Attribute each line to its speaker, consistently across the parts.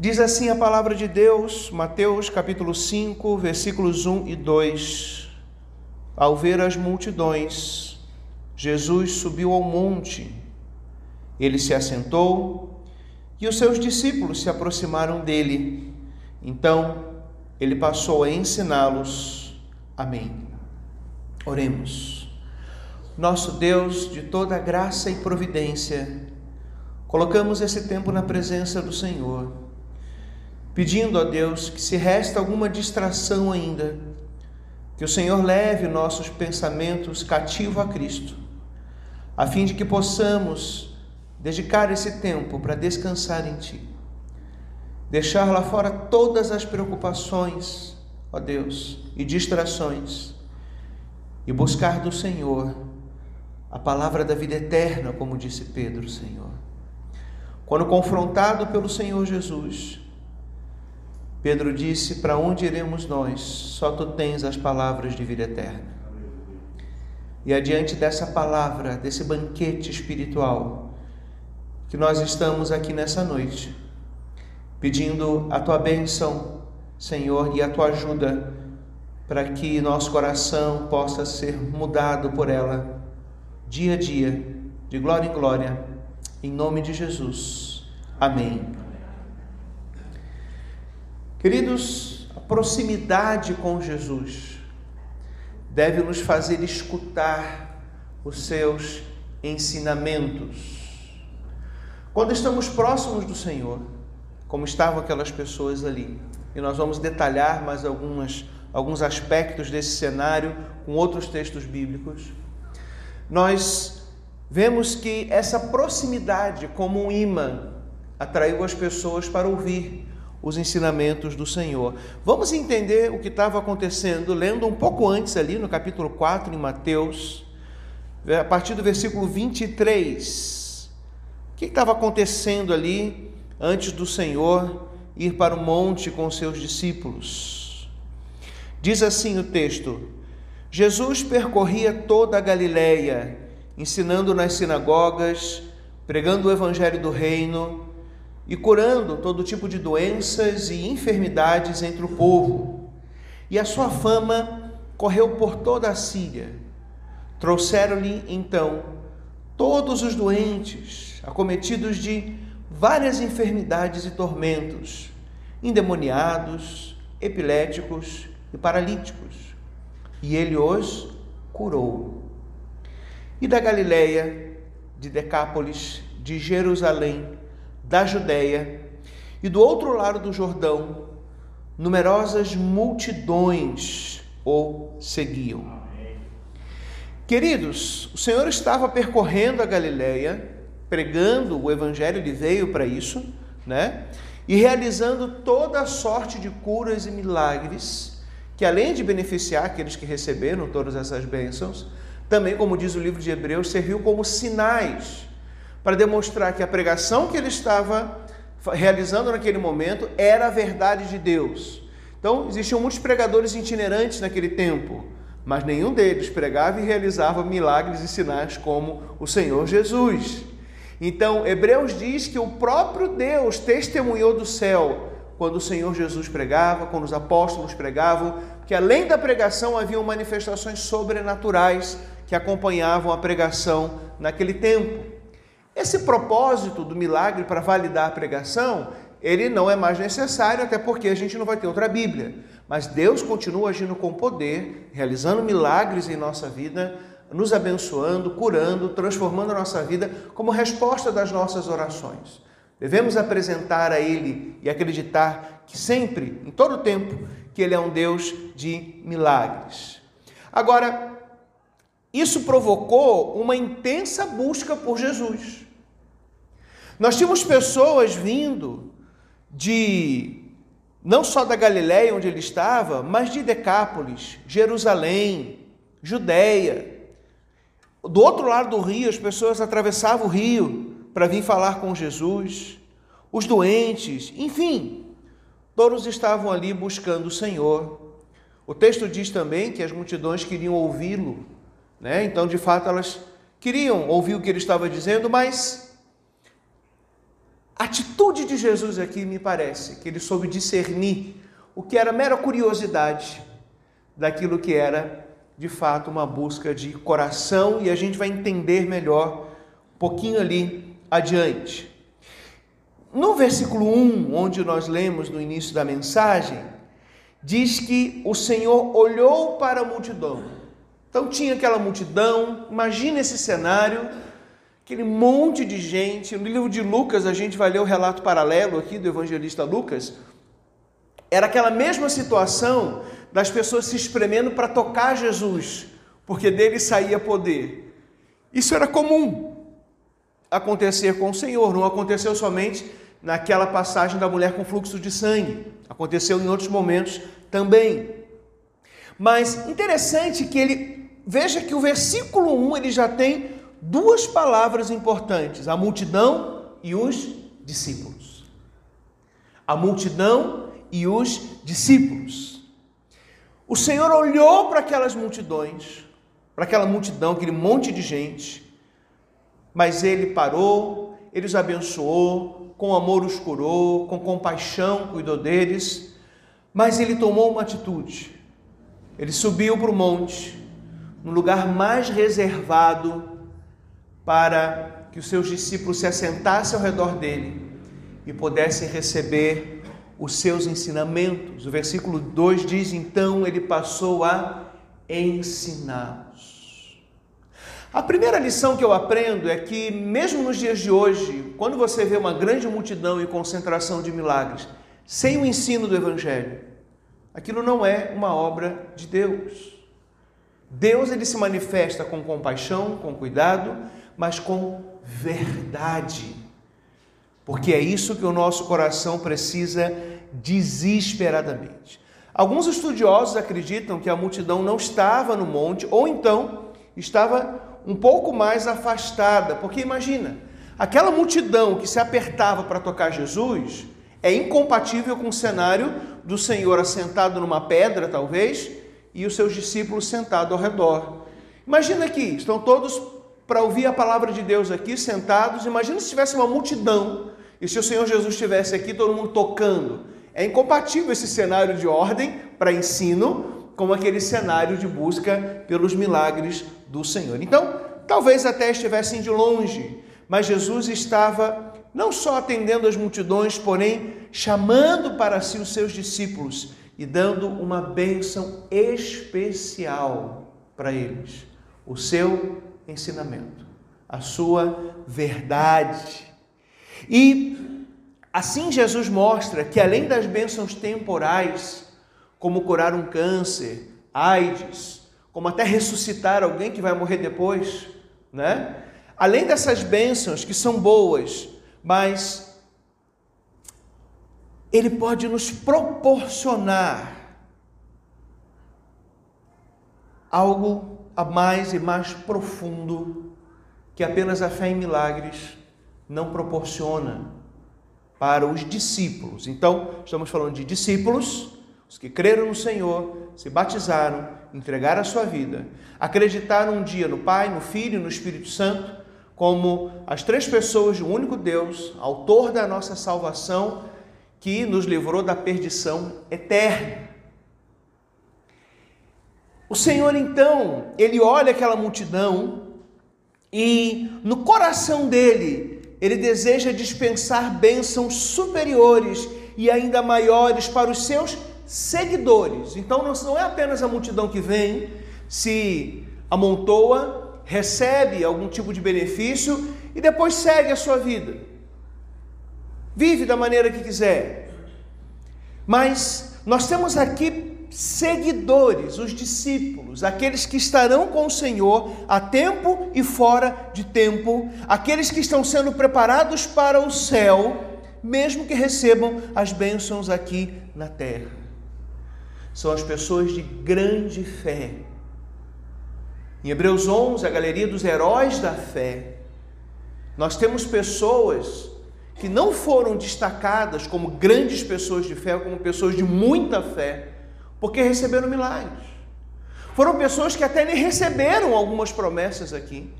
Speaker 1: Diz assim a palavra de Deus, Mateus capítulo 5, versículos 1 e 2. Ao ver as multidões, Jesus subiu ao monte. Ele se assentou e os seus discípulos se aproximaram dele. Então, ele passou a ensiná-los. Amém. Oremos. Nosso Deus de toda graça e providência, colocamos esse tempo na presença do Senhor pedindo a Deus que se resta alguma distração ainda, que o Senhor leve nossos pensamentos cativo a Cristo, a fim de que possamos dedicar esse tempo para descansar em Ti. Deixar lá fora todas as preocupações, ó Deus, e distrações, e buscar do Senhor a palavra da vida eterna, como disse Pedro, Senhor. Quando confrontado pelo Senhor Jesus, Pedro disse: Para onde iremos nós? Só tu tens as palavras de vida eterna. E adiante dessa palavra, desse banquete espiritual, que nós estamos aqui nessa noite, pedindo a tua bênção, Senhor, e a tua ajuda para que nosso coração possa ser mudado por ela, dia a dia, de glória em glória, em nome de Jesus. Amém. Queridos, a proximidade com Jesus deve nos fazer escutar os seus ensinamentos. Quando estamos próximos do Senhor, como estavam aquelas pessoas ali, e nós vamos detalhar mais algumas, alguns aspectos desse cenário com outros textos bíblicos, nós vemos que essa proximidade, como um imã, atraiu as pessoas para ouvir os ensinamentos do Senhor. Vamos entender o que estava acontecendo lendo um pouco antes ali no capítulo 4 em Mateus, a partir do versículo 23. O que estava acontecendo ali antes do Senhor ir para o monte com seus discípulos? Diz assim o texto: Jesus percorria toda a Galileia, ensinando nas sinagogas, pregando o evangelho do reino e curando todo tipo de doenças e enfermidades entre o povo. E a sua fama correu por toda a Síria. Trouxeram-lhe então todos os doentes, acometidos de várias enfermidades e tormentos, endemoniados, epiléticos e paralíticos. E ele os curou. E da Galiléia, de Decápolis, de Jerusalém, da Judéia e do outro lado do Jordão, numerosas multidões o seguiam. Queridos, o Senhor estava percorrendo a Galiléia, pregando o evangelho, ele veio para isso, né? E realizando toda a sorte de curas e milagres, que além de beneficiar aqueles que receberam todas essas bênçãos, também, como diz o livro de Hebreus, serviu como sinais para demonstrar que a pregação que ele estava realizando naquele momento era a verdade de Deus. Então, existiam muitos pregadores itinerantes naquele tempo, mas nenhum deles pregava e realizava milagres e sinais como o Senhor Jesus. Então, Hebreus diz que o próprio Deus testemunhou do céu quando o Senhor Jesus pregava, quando os apóstolos pregavam, que além da pregação haviam manifestações sobrenaturais que acompanhavam a pregação naquele tempo. Esse propósito do milagre para validar a pregação, ele não é mais necessário, até porque a gente não vai ter outra Bíblia. Mas Deus continua agindo com poder, realizando milagres em nossa vida, nos abençoando, curando, transformando a nossa vida como resposta das nossas orações. Devemos apresentar a Ele e acreditar que sempre, em todo tempo, que Ele é um Deus de milagres. Agora, isso provocou uma intensa busca por Jesus. Nós tínhamos pessoas vindo de não só da Galiléia onde ele estava, mas de Decápolis, Jerusalém, Judéia. Do outro lado do rio, as pessoas atravessavam o rio para vir falar com Jesus. Os doentes, enfim, todos estavam ali buscando o Senhor. O texto diz também que as multidões queriam ouvi-lo né? Então, de fato, elas queriam ouvir o que ele estava dizendo, mas atitude de Jesus aqui me parece que ele soube discernir o que era mera curiosidade daquilo que era de fato uma busca de coração e a gente vai entender melhor um pouquinho ali adiante. No versículo 1, onde nós lemos no início da mensagem, diz que o Senhor olhou para a multidão. Então tinha aquela multidão, imagina esse cenário, aquele monte de gente. No livro de Lucas, a gente vai ler o relato paralelo aqui do evangelista Lucas. Era aquela mesma situação das pessoas se espremendo para tocar Jesus, porque dele saía poder. Isso era comum acontecer com o Senhor, não aconteceu somente naquela passagem da mulher com fluxo de sangue. Aconteceu em outros momentos também. Mas interessante que ele veja que o versículo 1 ele já tem duas palavras importantes: a multidão e os discípulos. A multidão e os discípulos. O Senhor olhou para aquelas multidões, para aquela multidão, aquele monte de gente, mas ele parou, ele os abençoou, com amor os curou, com compaixão cuidou deles, mas ele tomou uma atitude. Ele subiu para o monte, no lugar mais reservado para que os seus discípulos se assentassem ao redor dele e pudessem receber os seus ensinamentos. O versículo 2 diz: Então ele passou a ensiná-los. A primeira lição que eu aprendo é que, mesmo nos dias de hoje, quando você vê uma grande multidão e concentração de milagres, sem o ensino do Evangelho, aquilo não é uma obra de Deus. Deus ele se manifesta com compaixão, com cuidado, mas com verdade. Porque é isso que o nosso coração precisa desesperadamente. Alguns estudiosos acreditam que a multidão não estava no monte, ou então estava um pouco mais afastada, porque imagina, aquela multidão que se apertava para tocar Jesus é incompatível com o cenário do Senhor assentado numa pedra, talvez, e os seus discípulos sentados ao redor. Imagina aqui, estão todos para ouvir a palavra de Deus aqui, sentados. Imagina se tivesse uma multidão e se o Senhor Jesus estivesse aqui, todo mundo tocando. É incompatível esse cenário de ordem para ensino com aquele cenário de busca pelos milagres do Senhor. Então, talvez até estivessem de longe, mas Jesus estava não só atendendo as multidões, porém chamando para si os seus discípulos e dando uma bênção especial para eles, o seu ensinamento, a sua verdade. E assim Jesus mostra que além das bênçãos temporais, como curar um câncer, AIDS, como até ressuscitar alguém que vai morrer depois, né? Além dessas bênçãos que são boas, mas ele pode nos proporcionar algo a mais e mais profundo que apenas a fé em milagres não proporciona para os discípulos. Então, estamos falando de discípulos os que creram no Senhor, se batizaram, entregaram a sua vida, acreditaram um dia no Pai, no Filho e no Espírito Santo, como as três pessoas de um único Deus, autor da nossa salvação, que nos livrou da perdição eterna. O Senhor então, ele olha aquela multidão e no coração dele, ele deseja dispensar bênçãos superiores e ainda maiores para os seus seguidores. Então não é apenas a multidão que vem, se amontoa, recebe algum tipo de benefício e depois segue a sua vida. Vive da maneira que quiser. Mas nós temos aqui seguidores, os discípulos, aqueles que estarão com o Senhor a tempo e fora de tempo, aqueles que estão sendo preparados para o céu, mesmo que recebam as bênçãos aqui na terra. São as pessoas de grande fé. Em Hebreus 11, a galeria dos heróis da fé, nós temos pessoas que não foram destacadas como grandes pessoas de fé, como pessoas de muita fé, porque receberam milagres. Foram pessoas que até nem receberam algumas promessas aqui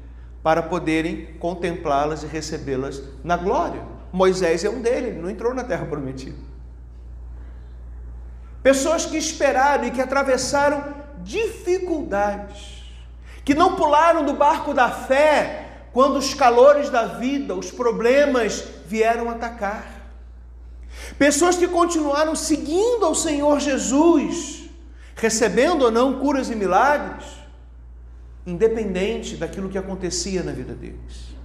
Speaker 1: para poderem contemplá-las e recebê-las na glória. Moisés é um deles, ele não entrou na terra prometida. Pessoas que esperaram e que atravessaram dificuldades, que não pularam do barco da fé quando os calores da vida, os problemas vieram atacar. Pessoas que continuaram seguindo ao Senhor Jesus, recebendo ou não curas e milagres, independente daquilo que acontecia na vida deles.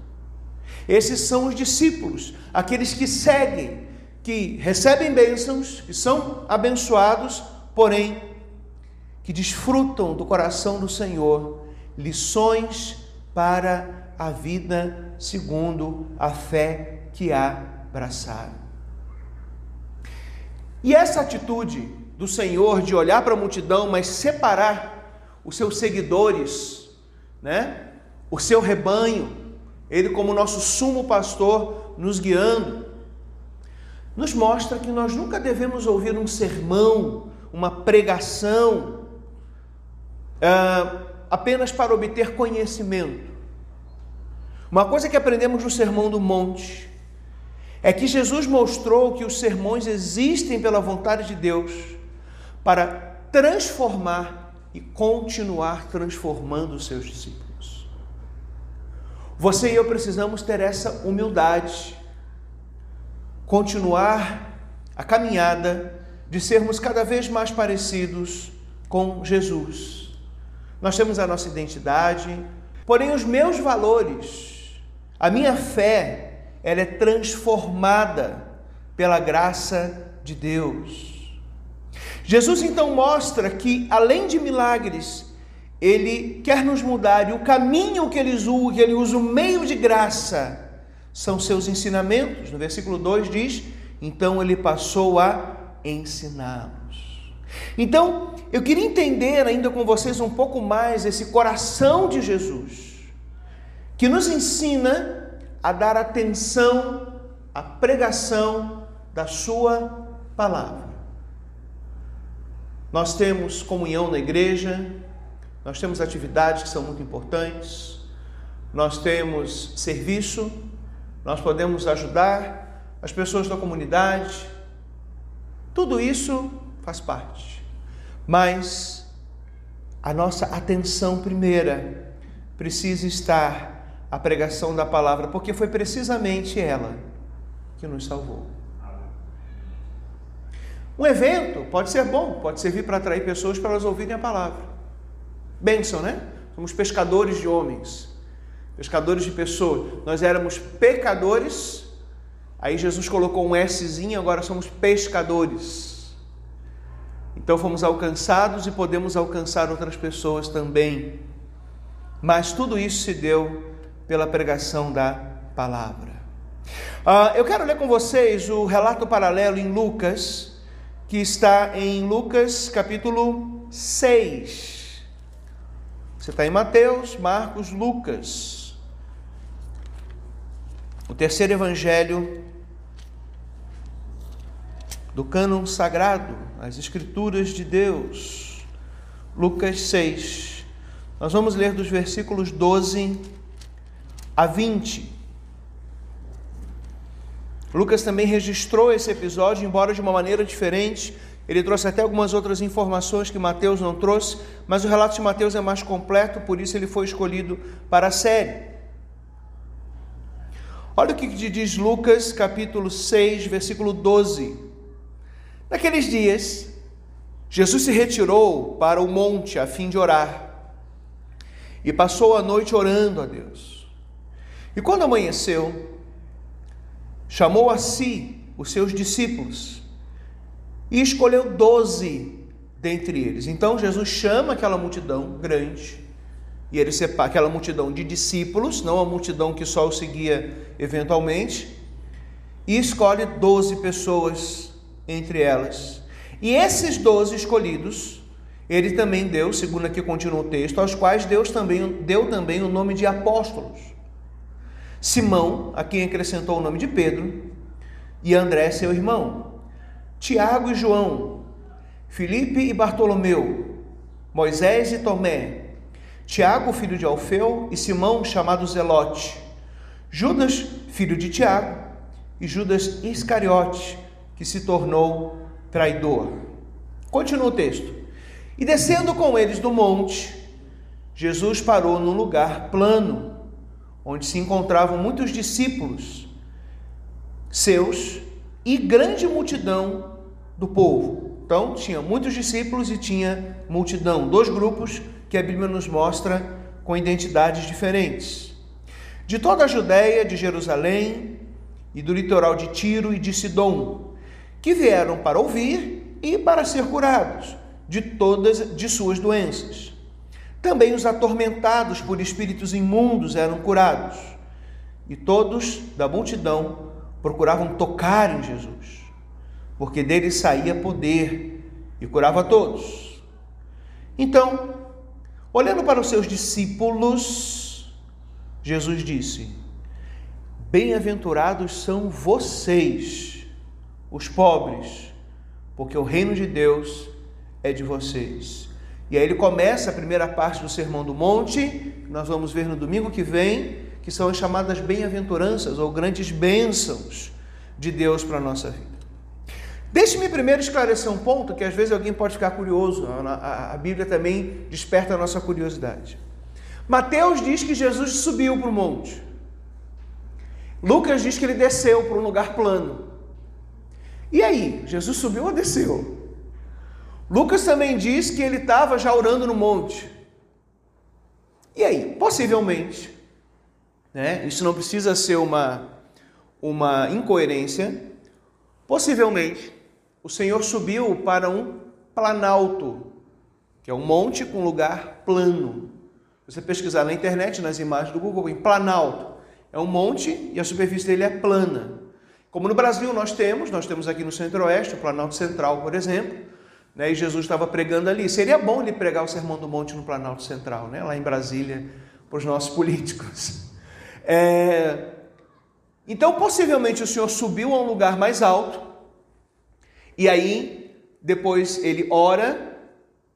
Speaker 1: Esses são os discípulos, aqueles que seguem, que recebem bênçãos, que são abençoados, porém que desfrutam do coração do Senhor lições para a vida segundo a fé que abraçaram. E essa atitude do Senhor de olhar para a multidão, mas separar os seus seguidores, né? O seu rebanho, ele como nosso sumo pastor nos guiando, nos mostra que nós nunca devemos ouvir um sermão, uma pregação, uh, apenas para obter conhecimento. Uma coisa que aprendemos no Sermão do Monte é que Jesus mostrou que os sermões existem pela vontade de Deus para transformar e continuar transformando os seus discípulos. Você e eu precisamos ter essa humildade, continuar a caminhada de sermos cada vez mais parecidos com Jesus. Nós temos a nossa identidade, porém os meus valores, a minha fé, ela é transformada pela graça de Deus. Jesus então mostra que, além de milagres, ele quer nos mudar e o caminho que ele usa, que ele usa o meio de graça, são seus ensinamentos. No versículo 2 diz: Então ele passou a ensiná-los. Então, eu queria entender ainda com vocês um pouco mais esse coração de Jesus, que nos ensina a dar atenção à pregação da Sua palavra. Nós temos comunhão na igreja, nós temos atividades que são muito importantes, nós temos serviço, nós podemos ajudar as pessoas da comunidade, tudo isso faz parte. Mas a nossa atenção primeira precisa estar a pregação da palavra, porque foi precisamente ela que nos salvou. Um evento pode ser bom, pode servir para atrair pessoas para elas ouvirem a palavra. Bênção, né? Somos pescadores de homens, pescadores de pessoas. Nós éramos pecadores, aí Jesus colocou um Szinho, agora somos pescadores. Então fomos alcançados e podemos alcançar outras pessoas também. Mas tudo isso se deu pela pregação da palavra. Uh, eu quero ler com vocês o relato paralelo em Lucas, que está em Lucas capítulo 6. Você está em Mateus, Marcos, Lucas. O terceiro evangelho do cânon sagrado, as Escrituras de Deus. Lucas 6. Nós vamos ler dos versículos 12 a 20. Lucas também registrou esse episódio, embora de uma maneira diferente. Ele trouxe até algumas outras informações que Mateus não trouxe, mas o relato de Mateus é mais completo, por isso ele foi escolhido para a série. Olha o que diz Lucas, capítulo 6, versículo 12. Naqueles dias, Jesus se retirou para o monte a fim de orar e passou a noite orando a Deus. E quando amanheceu, chamou a si os seus discípulos e escolheu doze dentre eles. Então Jesus chama aquela multidão grande, e ele separa aquela multidão de discípulos, não a multidão que só o seguia eventualmente, e escolhe doze pessoas entre elas. E esses doze escolhidos, ele também deu, segundo aqui continua o texto, aos quais Deus também deu também o nome de apóstolos. Simão, a quem acrescentou o nome de Pedro, e André, seu irmão, Tiago e João, Filipe e Bartolomeu, Moisés e Tomé, Tiago, filho de Alfeu, e Simão, chamado Zelote, Judas, filho de Tiago, e Judas Iscariote, que se tornou traidor. Continua o texto. E descendo com eles do monte, Jesus parou num lugar plano, onde se encontravam muitos discípulos seus e grande multidão do povo. Então, tinha muitos discípulos e tinha multidão, dois grupos que a Bíblia nos mostra com identidades diferentes. De toda a Judéia, de Jerusalém e do litoral de Tiro e de Sidom, que vieram para ouvir e para ser curados de todas de suas doenças. Também os atormentados por espíritos imundos eram curados, e todos da multidão procuravam tocar em Jesus, porque dele saía poder e curava todos. Então, olhando para os seus discípulos, Jesus disse: Bem-aventurados são vocês, os pobres, porque o reino de Deus é de vocês. E aí ele começa a primeira parte do Sermão do Monte, nós vamos ver no domingo que vem, que são as chamadas bem-aventuranças ou grandes bênçãos de Deus para a nossa vida. Deixe-me primeiro esclarecer um ponto que às vezes alguém pode ficar curioso, a, Bíblia também desperta a nossa curiosidade. Mateus diz que Jesus subiu para o monte. Lucas diz que ele desceu para um lugar plano. E aí, Jesus subiu ou desceu? Lucas também diz que ele estava já orando no monte. E aí, possivelmente, né? Isso não precisa ser uma uma incoerência. Possivelmente, o Senhor subiu para um planalto, que é um monte com lugar plano. Você pesquisar na internet, nas imagens do Google, em planalto. É um monte e a superfície dele é plana. Como no Brasil nós temos, nós temos aqui no Centro-Oeste, o Planalto Central, por exemplo, né, e Jesus estava pregando ali. Seria bom ele pregar o Sermão do Monte no Planalto Central, né, lá em Brasília, para os nossos políticos. É... Então, possivelmente, o Senhor subiu a um lugar mais alto, e aí, depois ele ora,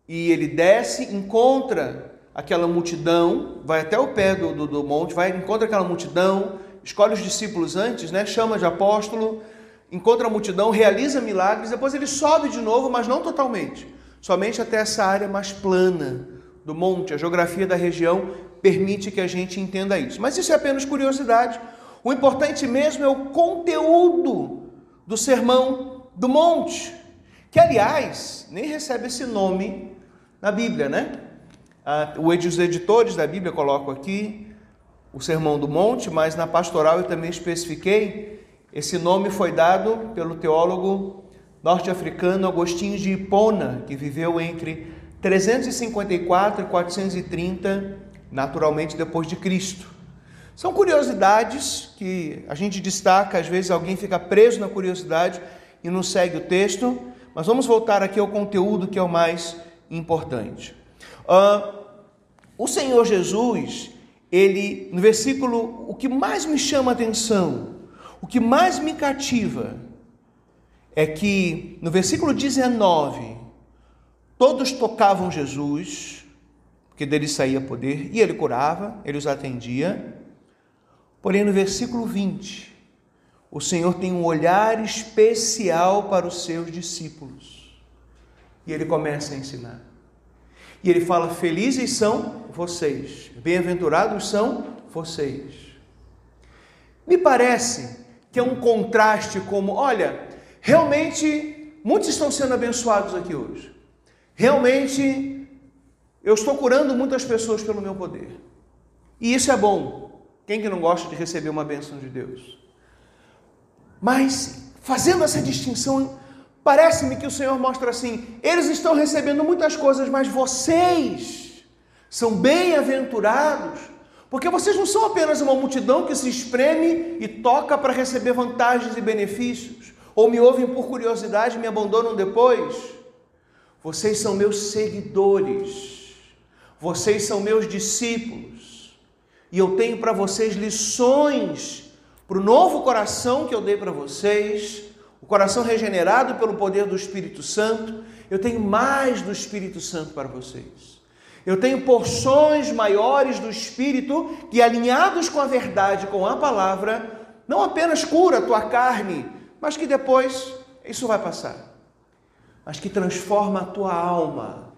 Speaker 1: e ele desce, encontra aquela multidão, vai até o pé do, do, do monte, vai, encontra aquela multidão, escolhe os discípulos antes, né, chama de apóstolo, encontra a multidão, realiza milagres, depois ele sobe de novo, mas não totalmente, somente até essa área mais plana do monte. A geografia da região permite que a gente entenda isso. Mas isso é apenas curiosidade. O importante mesmo é o conteúdo do sermão do monte, que aliás nem recebe esse nome na Bíblia, né? Ah, os editores da Bíblia colocam aqui o sermão do monte, mas na pastoral eu também especifiquei esse nome foi dado pelo teólogo norte-africano Agostinho de Hipona, que viveu entre 354 e 430, naturalmente depois de Cristo. São curiosidades que a gente destaca, às vezes alguém fica preso na curiosidade e não segue o texto, mas vamos voltar aqui ao conteúdo que é o mais importante. Uh, o Senhor Jesus, ele, no versículo, o que mais me chama a atenção, que mais me cativa é que no versículo 19, todos tocavam Jesus, porque dele saía poder, e ele curava, ele os atendia. Porém, no versículo 20, o Senhor tem um olhar especial para os seus discípulos. E ele começa a ensinar. E ele fala: Felizes são vocês, bem-aventurados são vocês. Me parece que é um contraste como, olha, realmente muitos estão sendo abençoados aqui hoje. Realmente eu estou curando muitas pessoas pelo meu poder. E isso é bom. Quem que não gosta de receber uma bênção de Deus? Mas fazendo essa distinção, parece-me que o Senhor mostra assim: eles estão recebendo muitas coisas, mas vocês são bem-aventurados porque vocês não são apenas uma multidão que se espreme e toca para receber vantagens e benefícios, ou me ouvem por curiosidade e me abandonam depois. Vocês são meus seguidores, vocês são meus discípulos, e eu tenho para vocês lições para o novo coração que eu dei para vocês, o coração regenerado pelo poder do Espírito Santo. Eu tenho mais do Espírito Santo para vocês. Eu tenho porções maiores do Espírito que, alinhados com a verdade, com a palavra, não apenas cura a tua carne, mas que depois isso vai passar, mas que transforma a tua alma,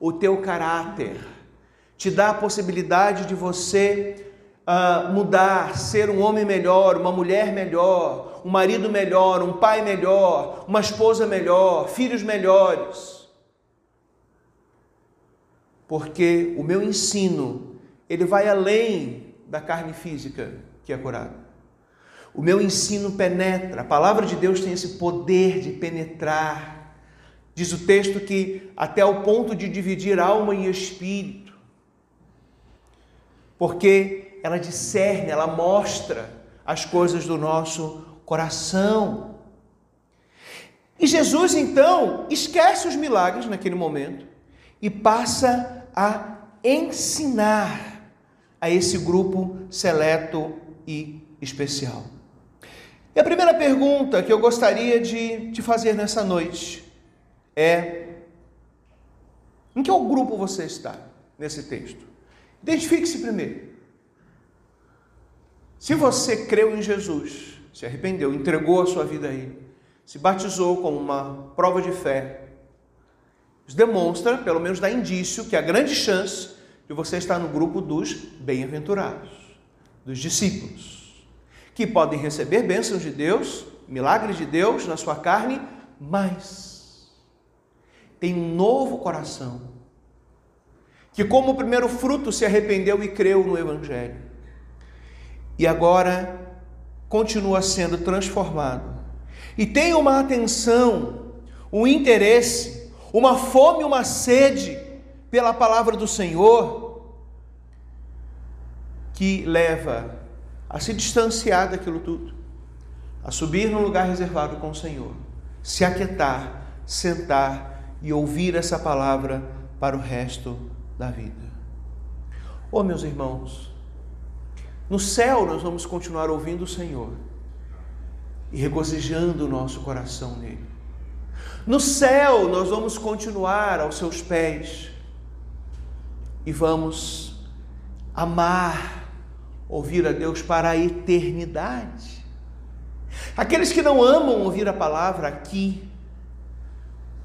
Speaker 1: o teu caráter, te dá a possibilidade de você uh, mudar, ser um homem melhor, uma mulher melhor, um marido melhor, um pai melhor, uma esposa melhor, filhos melhores. Porque o meu ensino, ele vai além da carne física que é curada. O meu ensino penetra, a palavra de Deus tem esse poder de penetrar. Diz o texto que até o ponto de dividir alma e espírito. Porque ela discerne, ela mostra as coisas do nosso coração. E Jesus então esquece os milagres naquele momento e passa a ensinar a esse grupo seleto e especial. E a primeira pergunta que eu gostaria de te fazer nessa noite é: em que grupo você está nesse texto? Identifique-se primeiro. Se você creu em Jesus, se arrependeu, entregou a sua vida a Ele, se batizou com uma prova de fé, isso demonstra, pelo menos dá indício, que há grande chance de você estar no grupo dos bem-aventurados, dos discípulos que podem receber bênçãos de Deus, milagres de Deus na sua carne, mas tem um novo coração, que, como primeiro fruto, se arrependeu e creu no Evangelho, e agora continua sendo transformado, e tem uma atenção, um interesse, uma fome, uma sede pela palavra do Senhor, que leva a se distanciar daquilo tudo, a subir num lugar reservado com o Senhor, se aquietar, sentar e ouvir essa palavra para o resto da vida. Oh, meus irmãos, no céu nós vamos continuar ouvindo o Senhor e regozijando o nosso coração nele. No céu nós vamos continuar aos seus pés e vamos amar ouvir a Deus para a eternidade. Aqueles que não amam ouvir a palavra aqui,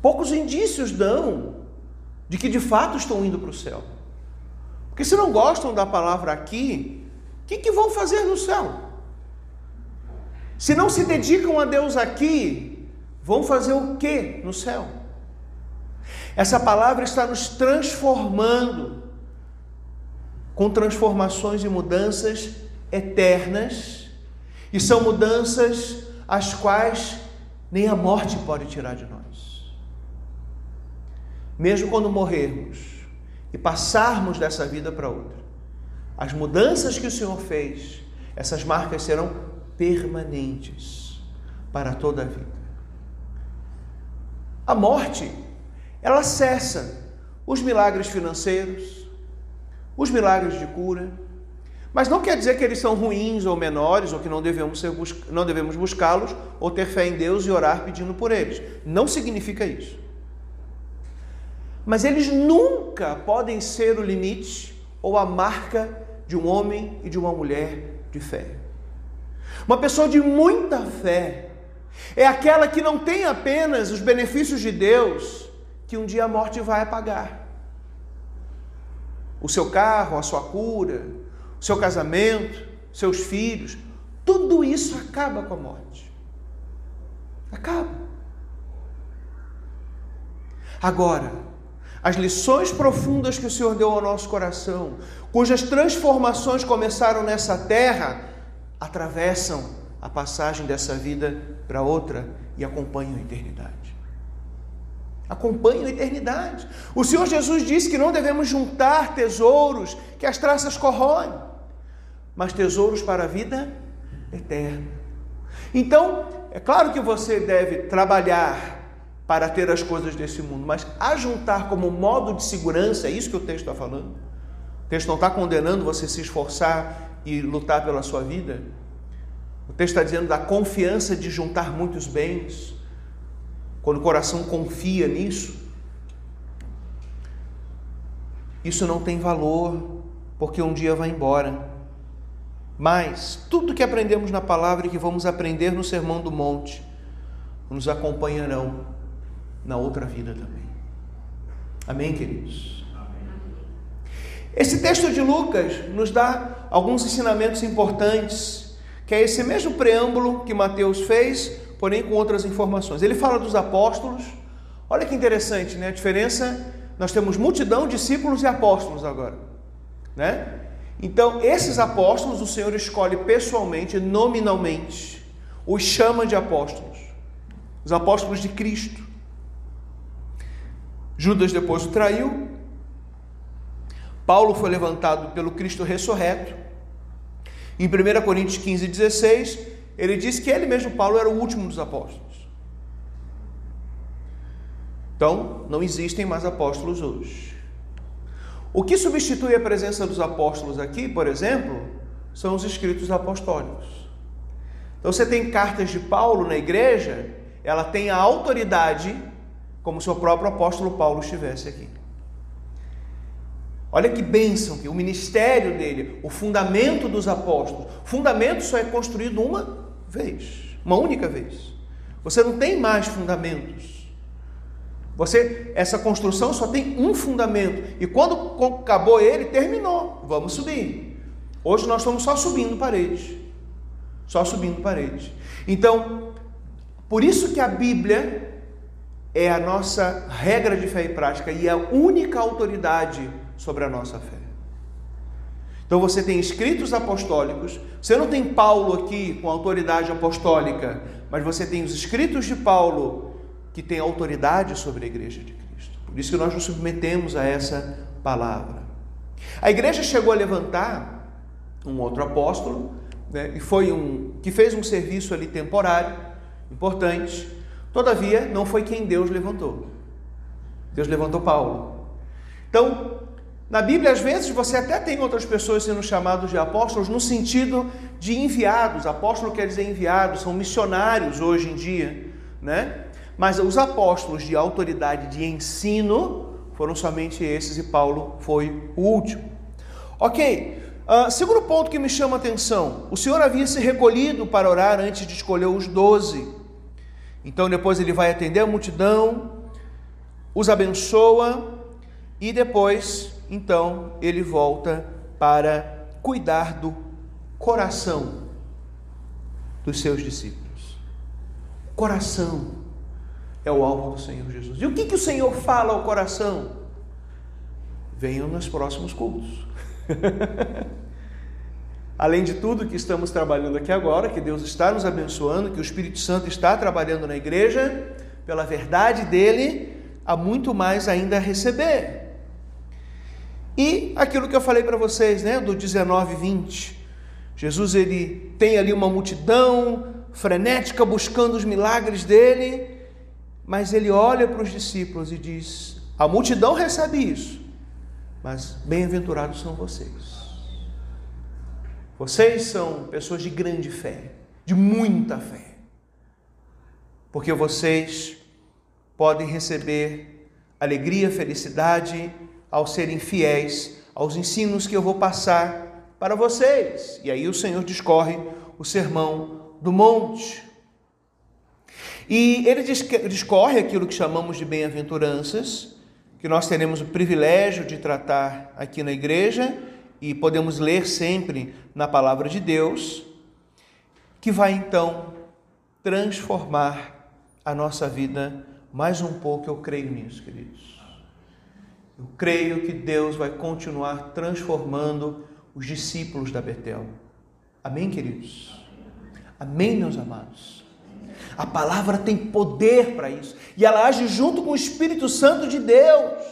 Speaker 1: poucos indícios dão de que de fato estão indo para o céu. Porque se não gostam da palavra aqui, o que, que vão fazer no céu? Se não se dedicam a Deus aqui, vão fazer o que no céu? Essa palavra está nos transformando com transformações e mudanças eternas, e são mudanças as quais nem a morte pode tirar de nós. Mesmo quando morrermos e passarmos dessa vida para outra, as mudanças que o Senhor fez, essas marcas serão permanentes para toda a vida. A morte, ela cessa os milagres financeiros, os milagres de cura. Mas não quer dizer que eles são ruins ou menores, ou que não devemos, não devemos buscá-los, ou ter fé em Deus e orar pedindo por eles. Não significa isso. Mas eles nunca podem ser o limite ou a marca de um homem e de uma mulher de fé. Uma pessoa de muita fé é aquela que não tem apenas os benefícios de Deus que um dia a morte vai apagar o seu carro, a sua cura, o seu casamento, seus filhos, tudo isso acaba com a morte. Acaba. Agora, as lições profundas que o Senhor deu ao nosso coração, cujas transformações começaram nessa terra, atravessam a passagem dessa vida para outra e acompanham a eternidade acompanham a eternidade. O Senhor Jesus disse que não devemos juntar tesouros que as traças corroem, mas tesouros para a vida eterna. Então, é claro que você deve trabalhar para ter as coisas desse mundo, mas ajuntar como modo de segurança, é isso que o texto está falando. O texto não está condenando você se esforçar e lutar pela sua vida. O texto está dizendo da confiança de juntar muitos bens, quando o coração confia nisso, isso não tem valor, porque um dia vai embora. Mas tudo que aprendemos na palavra e que vamos aprender no Sermão do Monte nos acompanharão na outra vida também. Amém, queridos? Esse texto de Lucas nos dá alguns ensinamentos importantes, que é esse mesmo preâmbulo que Mateus fez, porém com outras informações. Ele fala dos apóstolos. Olha que interessante, né? A diferença, nós temos multidão, discípulos e apóstolos agora, né? Então, esses apóstolos o Senhor escolhe pessoalmente, nominalmente, os chama de apóstolos. Os apóstolos de Cristo. Judas depois o traiu. Paulo foi levantado pelo Cristo ressurreto. Em 1 Coríntios 15, 16, ele diz que ele mesmo, Paulo, era o último dos apóstolos. Então, não existem mais apóstolos hoje. O que substitui a presença dos apóstolos aqui, por exemplo, são os escritos apostólicos. Então, você tem cartas de Paulo na igreja, ela tem a autoridade como se o próprio apóstolo Paulo estivesse aqui. Olha que bênção que o ministério dele, o fundamento dos apóstolos. Fundamento só é construído uma vez, uma única vez. Você não tem mais fundamentos. Você essa construção só tem um fundamento e quando acabou ele, terminou. Vamos subir. Hoje nós estamos só subindo paredes. Só subindo paredes. Então, por isso que a Bíblia é a nossa regra de fé e prática e a única autoridade sobre a nossa fé. Então você tem escritos apostólicos, você não tem Paulo aqui com autoridade apostólica, mas você tem os escritos de Paulo que tem autoridade sobre a igreja de Cristo. Por isso que nós nos submetemos a essa palavra. A igreja chegou a levantar um outro apóstolo, né, e foi um que fez um serviço ali temporário, importante, Todavia, não foi quem Deus levantou. Deus levantou Paulo. Então, na Bíblia, às vezes, você até tem outras pessoas sendo chamados de apóstolos no sentido de enviados. Apóstolo quer dizer enviados, são missionários hoje em dia, né? Mas os apóstolos de autoridade de ensino foram somente esses e Paulo foi o último. Ok, uh, segundo ponto que me chama a atenção: o Senhor havia se recolhido para orar antes de escolher os doze. Então depois ele vai atender a multidão, os abençoa e depois, então, ele volta para cuidar do coração dos seus discípulos. O coração é o alvo do Senhor Jesus. E o que, que o Senhor fala ao coração? Venham nos próximos cultos. Além de tudo que estamos trabalhando aqui agora, que Deus está nos abençoando, que o Espírito Santo está trabalhando na igreja, pela verdade dele, há muito mais ainda a receber. E aquilo que eu falei para vocês, né, do 19 e 20. Jesus ele tem ali uma multidão frenética buscando os milagres dele, mas ele olha para os discípulos e diz: A multidão recebe isso, mas bem-aventurados são vocês vocês são pessoas de grande fé, de muita fé, porque vocês podem receber alegria, felicidade ao serem fiéis aos ensinos que eu vou passar para vocês. E aí o Senhor discorre o sermão do monte. E ele discorre aquilo que chamamos de bem-aventuranças, que nós teremos o privilégio de tratar aqui na igreja e podemos ler sempre na palavra de Deus, que vai então transformar a nossa vida mais um pouco. Eu creio nisso, queridos. Eu creio que Deus vai continuar transformando os discípulos da Betel. Amém, queridos? Amém, meus amados? A palavra tem poder para isso e ela age junto com o Espírito Santo de Deus.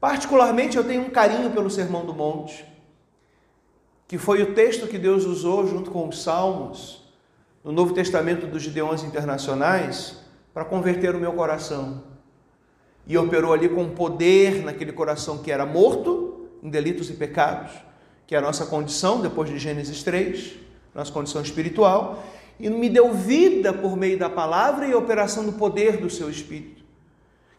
Speaker 1: Particularmente, eu tenho um carinho pelo Sermão do Monte, que foi o texto que Deus usou junto com os Salmos no Novo Testamento dos Gideões Internacionais para converter o meu coração. E operou ali com poder naquele coração que era morto em delitos e pecados, que é a nossa condição depois de Gênesis 3, nossa condição espiritual, e me deu vida por meio da palavra e operação do poder do seu espírito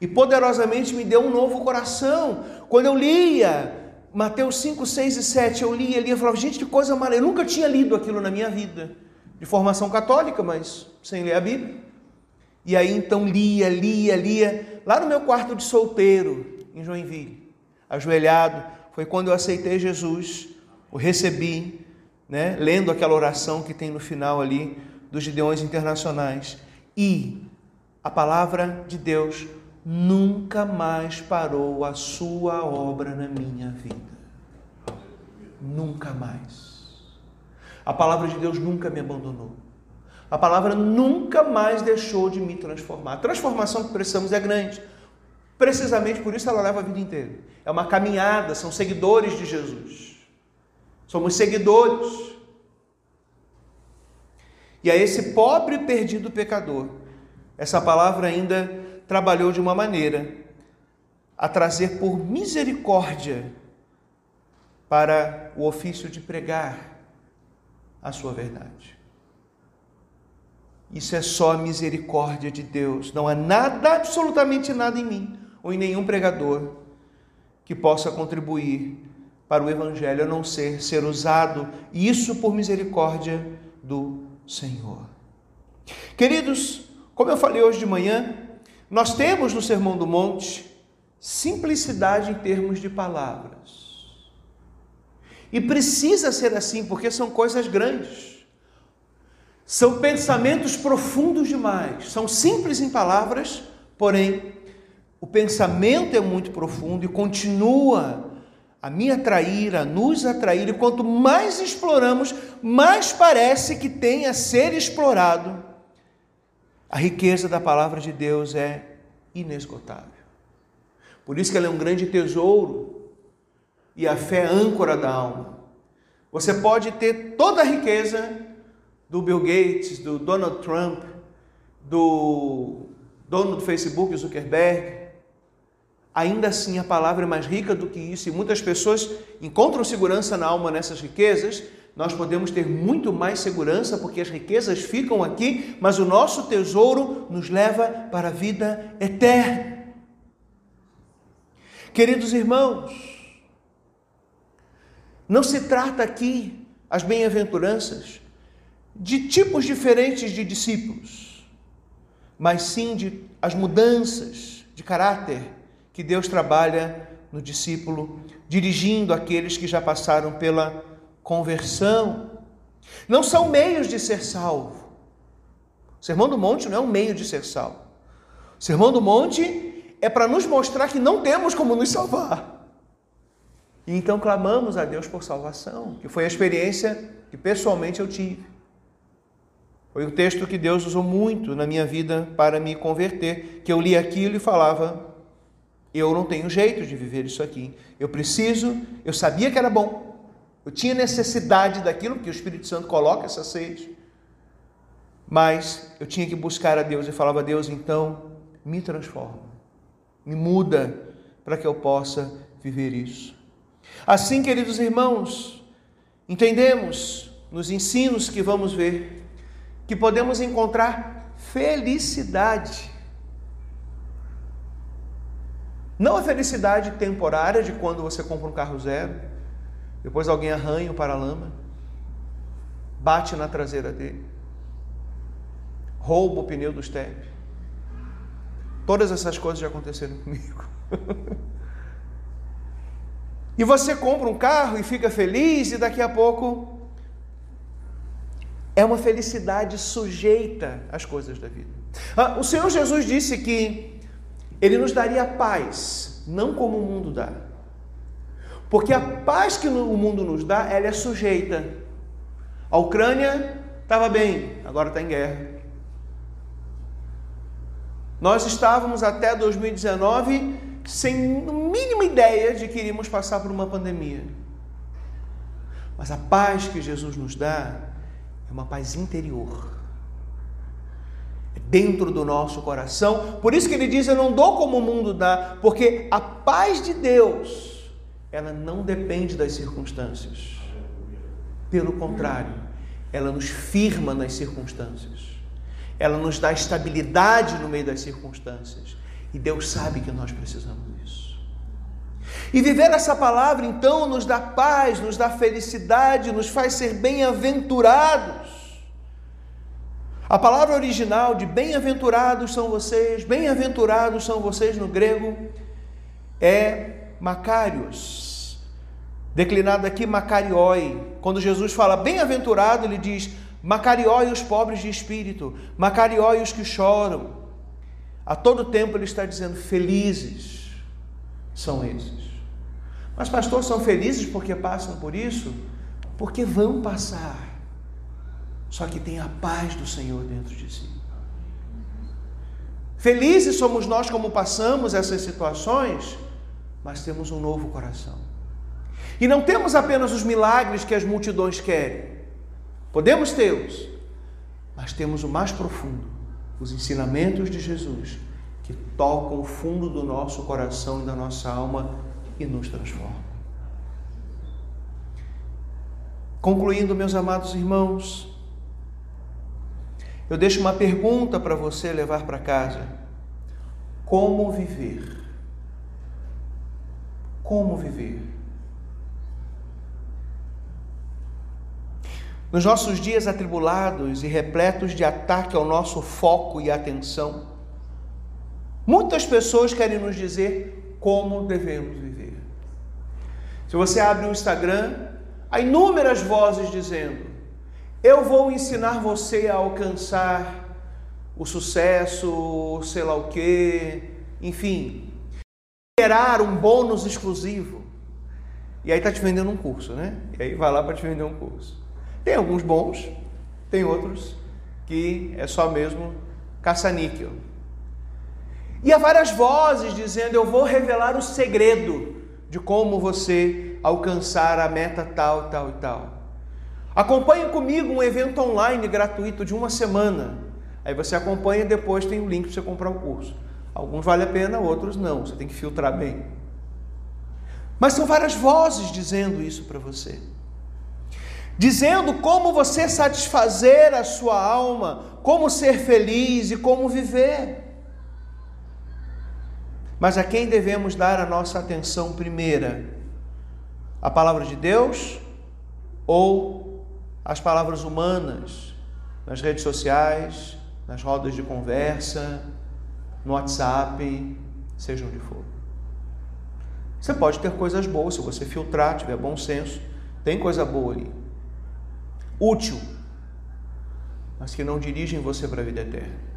Speaker 1: e poderosamente me deu um novo coração. Quando eu lia Mateus 5, 6 e 7, eu li ali e falava, gente, que coisa maravilhosa. Eu nunca tinha lido aquilo na minha vida. De formação católica, mas sem ler a Bíblia. E aí então lia, lia, lia. Lá no meu quarto de solteiro, em Joinville, ajoelhado, foi quando eu aceitei Jesus, o recebi, né, lendo aquela oração que tem no final ali dos Gideões Internacionais. E a palavra de Deus nunca mais parou a sua obra na minha vida. Nunca mais. A palavra de Deus nunca me abandonou. A palavra nunca mais deixou de me transformar. A transformação que precisamos é grande. Precisamente por isso ela leva a vida inteira. É uma caminhada, são seguidores de Jesus. Somos seguidores. E a esse pobre perdido pecador, essa palavra ainda trabalhou de uma maneira a trazer por misericórdia para o ofício de pregar a sua verdade. Isso é só a misericórdia de Deus. Não há nada, absolutamente nada em mim ou em nenhum pregador que possa contribuir para o Evangelho, a não ser ser usado, isso por misericórdia do Senhor. Queridos, como eu falei hoje de manhã, nós temos no Sermão do Monte simplicidade em termos de palavras. E precisa ser assim, porque são coisas grandes. São pensamentos profundos demais. São simples em palavras, porém, o pensamento é muito profundo e continua a me atrair, a nos atrair. E quanto mais exploramos, mais parece que tem a ser explorado a riqueza da palavra de Deus é inesgotável. Por isso que ela é um grande tesouro e a fé é âncora da alma. Você pode ter toda a riqueza do Bill Gates, do Donald Trump, do dono do Facebook, Zuckerberg. Ainda assim, a palavra é mais rica do que isso e muitas pessoas encontram segurança na alma nessas riquezas, nós podemos ter muito mais segurança porque as riquezas ficam aqui, mas o nosso tesouro nos leva para a vida eterna. Queridos irmãos, não se trata aqui as bem-aventuranças de tipos diferentes de discípulos, mas sim de as mudanças de caráter que Deus trabalha no discípulo, dirigindo aqueles que já passaram pela conversão. Não são meios de ser salvo. O Sermão do Monte não é um meio de ser salvo. O Sermão do Monte é para nos mostrar que não temos como nos salvar. E então clamamos a Deus por salvação, que foi a experiência que pessoalmente eu tive. Foi o texto que Deus usou muito na minha vida para me converter, que eu li aquilo e falava: eu não tenho jeito de viver isso aqui. Eu preciso, eu sabia que era bom, eu tinha necessidade daquilo, porque o Espírito Santo coloca essa sede. Mas eu tinha que buscar a Deus e falava Deus, então, me transforma, me muda para que eu possa viver isso. Assim, queridos irmãos, entendemos nos ensinos que vamos ver que podemos encontrar felicidade. Não a felicidade temporária de quando você compra um carro zero, depois alguém arranha o paralama, bate na traseira dele, rouba o pneu do step. Todas essas coisas já aconteceram comigo. e você compra um carro e fica feliz, e daqui a pouco é uma felicidade sujeita às coisas da vida. Ah, o Senhor Jesus disse que Ele nos daria paz, não como o mundo dá. Porque a paz que o mundo nos dá, ela é sujeita. A Ucrânia estava bem, agora está em guerra. Nós estávamos até 2019 sem mínima ideia de que iríamos passar por uma pandemia. Mas a paz que Jesus nos dá é uma paz interior. É dentro do nosso coração. Por isso que ele diz: Eu não dou como o mundo dá, porque a paz de Deus ela não depende das circunstâncias. Pelo contrário, ela nos firma nas circunstâncias. Ela nos dá estabilidade no meio das circunstâncias. E Deus sabe que nós precisamos disso. E viver essa palavra, então, nos dá paz, nos dá felicidade, nos faz ser bem-aventurados. A palavra original de bem-aventurados são vocês, bem-aventurados são vocês no grego, é Macários, declinado aqui Macarioi. Quando Jesus fala bem-aventurado, ele diz Macarioi os pobres de espírito, Macarioi os que choram. A todo tempo ele está dizendo felizes são esses. Mas pastor, são felizes porque passam por isso? Porque vão passar só que tem a paz do Senhor dentro de si. Felizes somos nós como passamos essas situações, mas temos um novo coração. E não temos apenas os milagres que as multidões querem, podemos tê-los, mas temos o mais profundo, os ensinamentos de Jesus, que tocam o fundo do nosso coração e da nossa alma e nos transformam. Concluindo, meus amados irmãos, eu deixo uma pergunta para você levar para casa: como viver? Como viver? Nos nossos dias atribulados e repletos de ataque ao nosso foco e atenção, muitas pessoas querem nos dizer como devemos viver. Se você abre o Instagram, há inúmeras vozes dizendo: eu vou ensinar você a alcançar o sucesso, sei lá o quê, enfim, gerar um bônus exclusivo. E aí está te vendendo um curso, né? E aí vai lá para te vender um curso. Tem alguns bons, tem outros que é só mesmo caça-níquel. E há várias vozes dizendo: Eu vou revelar o segredo de como você alcançar a meta tal, tal e tal. Acompanhe comigo um evento online gratuito de uma semana. Aí você acompanha e depois tem o link para você comprar o curso. Alguns vale a pena, outros não. Você tem que filtrar bem. Mas são várias vozes dizendo isso para você. Dizendo como você satisfazer a sua alma, como ser feliz e como viver. Mas a quem devemos dar a nossa atenção primeira? A palavra de Deus ou as palavras humanas nas redes sociais, nas rodas de conversa, no WhatsApp, seja onde for. Você pode ter coisas boas se você filtrar, tiver bom senso, tem coisa boa ali. Útil, mas que não dirigem você para a vida eterna.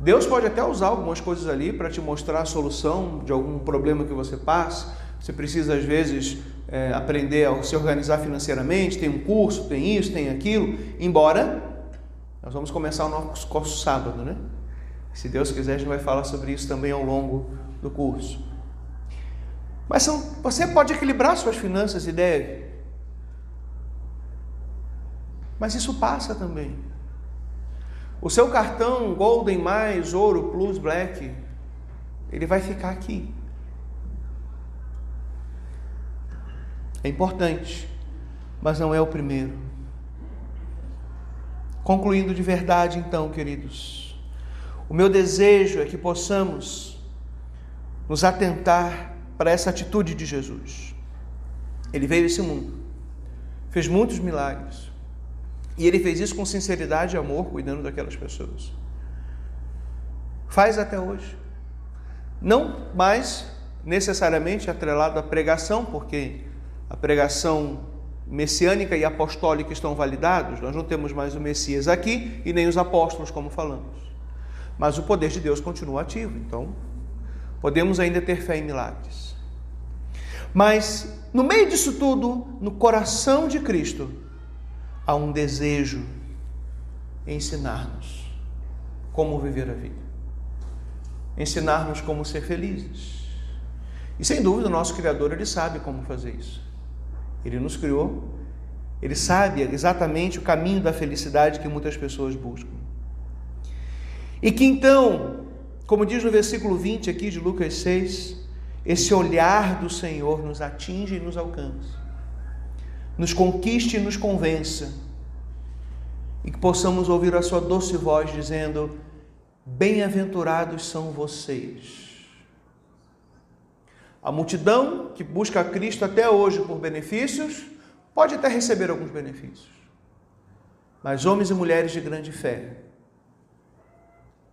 Speaker 1: Deus pode até usar algumas coisas ali para te mostrar a solução de algum problema que você passa. Você precisa, às vezes, é, aprender a se organizar financeiramente, tem um curso, tem isso, tem aquilo, embora nós vamos começar o nosso curso sábado, né? Se Deus quiser, a gente vai falar sobre isso também ao longo do curso. Mas são, você pode equilibrar suas finanças e deve. Mas isso passa também. O seu cartão Golden mais Ouro Plus Black, ele vai ficar aqui. É importante, mas não é o primeiro. Concluindo de verdade, então, queridos, o meu desejo é que possamos nos atentar para essa atitude de Jesus. Ele veio a esse mundo, fez muitos milagres, e ele fez isso com sinceridade e amor, cuidando daquelas pessoas. Faz até hoje. Não mais necessariamente atrelado à pregação, porque a pregação messiânica e apostólica estão validados, nós não temos mais o Messias aqui e nem os apóstolos, como falamos. Mas o poder de Deus continua ativo, então podemos ainda ter fé em milagres. Mas no meio disso tudo, no coração de Cristo, há um desejo em ensinar-nos como viver a vida, ensinar-nos como ser felizes. E sem dúvida o nosso Criador ele sabe como fazer isso. Ele nos criou, ele sabe exatamente o caminho da felicidade que muitas pessoas buscam. E que então, como diz no versículo 20 aqui de Lucas 6, esse olhar do Senhor nos atinge e nos alcance, nos conquiste e nos convença, e que possamos ouvir a Sua doce voz dizendo: Bem-aventurados são vocês. A multidão que busca Cristo até hoje por benefícios pode até receber alguns benefícios. Mas homens e mulheres de grande fé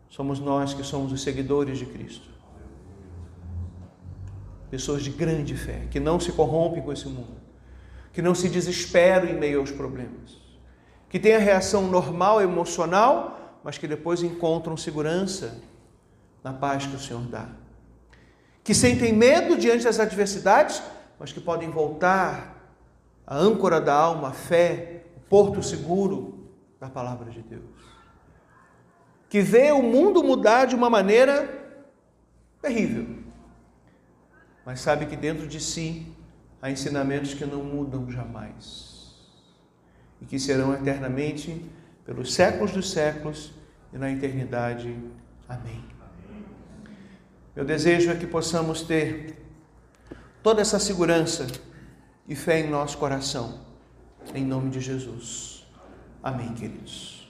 Speaker 1: somos nós que somos os seguidores de Cristo. Pessoas de grande fé, que não se corrompem com esse mundo, que não se desesperam em meio aos problemas, que têm a reação normal emocional, mas que depois encontram segurança na paz que o Senhor dá. Que sentem medo diante das adversidades, mas que podem voltar à âncora da alma, a fé, o porto seguro da palavra de Deus. Que vê o mundo mudar de uma maneira terrível, mas sabe que dentro de si há ensinamentos que não mudam jamais e que serão eternamente pelos séculos dos séculos e na eternidade. Amém. Meu desejo é que possamos ter toda essa segurança e fé em nosso coração, em nome de Jesus. Amém, queridos.